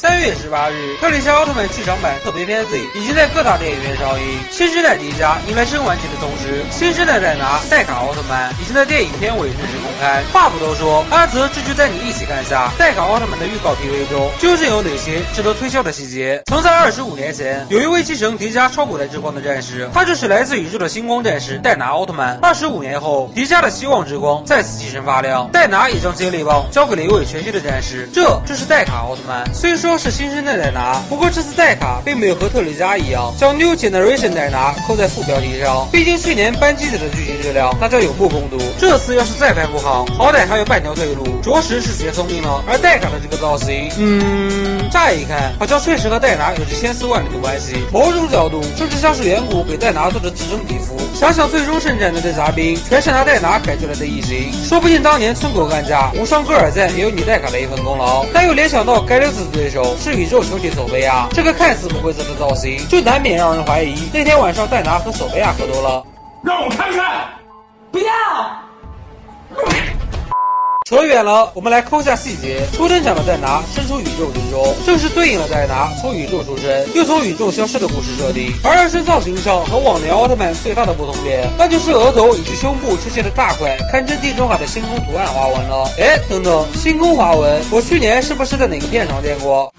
三月十八日，特丽莎奥特曼剧场版特别篇 Z 已经在各大电影院上映。新时代迪迦迎来真完结的同时，新时代戴拿戴卡奥特曼已经在电影片尾正式公开。话不多说，阿泽这就带你一起看下戴卡奥特曼的预告 PV 中究竟有哪些值得推销的细节。曾在二十五年前，有一位继承迪迦超古代之光的战士，他就是来自宇宙的星光战士戴拿奥特曼。二十五年后，迪迦的希望之光再次继承发亮，戴拿也将接力棒交给了一位全新的战士，这就是戴卡奥特曼。虽说。说是新生代戴拿，不过这次戴卡并没有和特丽迦一样将 New Generation 戴拿扣在副标题上，毕竟去年班机子的剧情质量大家有目共睹，这次要是再拍不好，好歹还有半条退路，着实是学聪明了。而戴卡的这个造型，嗯，乍一看好像确实和戴拿有着千丝万缕的关系，某种角度甚至像是远古给戴拿做着替身皮肤。想想最终圣战队的杂兵全是拿戴拿改出来的异形，说不定当年村口干架无双戈尔赞也有你戴卡的一份功劳。但又联想到该六子的对手。是宇宙球体索菲亚，这个看似不规则的造型，就难免让人怀疑那天晚上戴拿和索菲亚喝多了。让我看看，不要。扯远了，我们来抠下细节。初登场的戴拿身处宇宙之中，正是对应了戴拿从宇宙出生又从宇宙消失的故事设定。而人身造型上和往年奥特曼最大的不同点，那就是额头以及胸部出现了大块堪称地中海的星空图案花纹了。哎，等等，星空花纹，我去年是不是在哪个片场见过？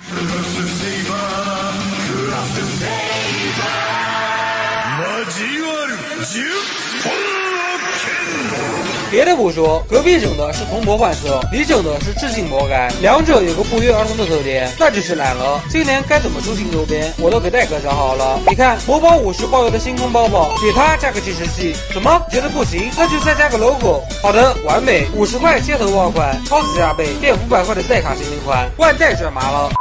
别的不说，隔壁整的是铜箔换色，你整的是致敬魔改，两者有个不约而同的特点，那就是懒了。今年该怎么出新周边，我都给戴哥想好了。你看，魔宝五十包邮的星空包包，给它加个计时器，什么？觉得不行？那就再加个 logo。好的，完美，五十块街头爆款，超级加倍，变五百块的代卡限定款，万代赚麻了。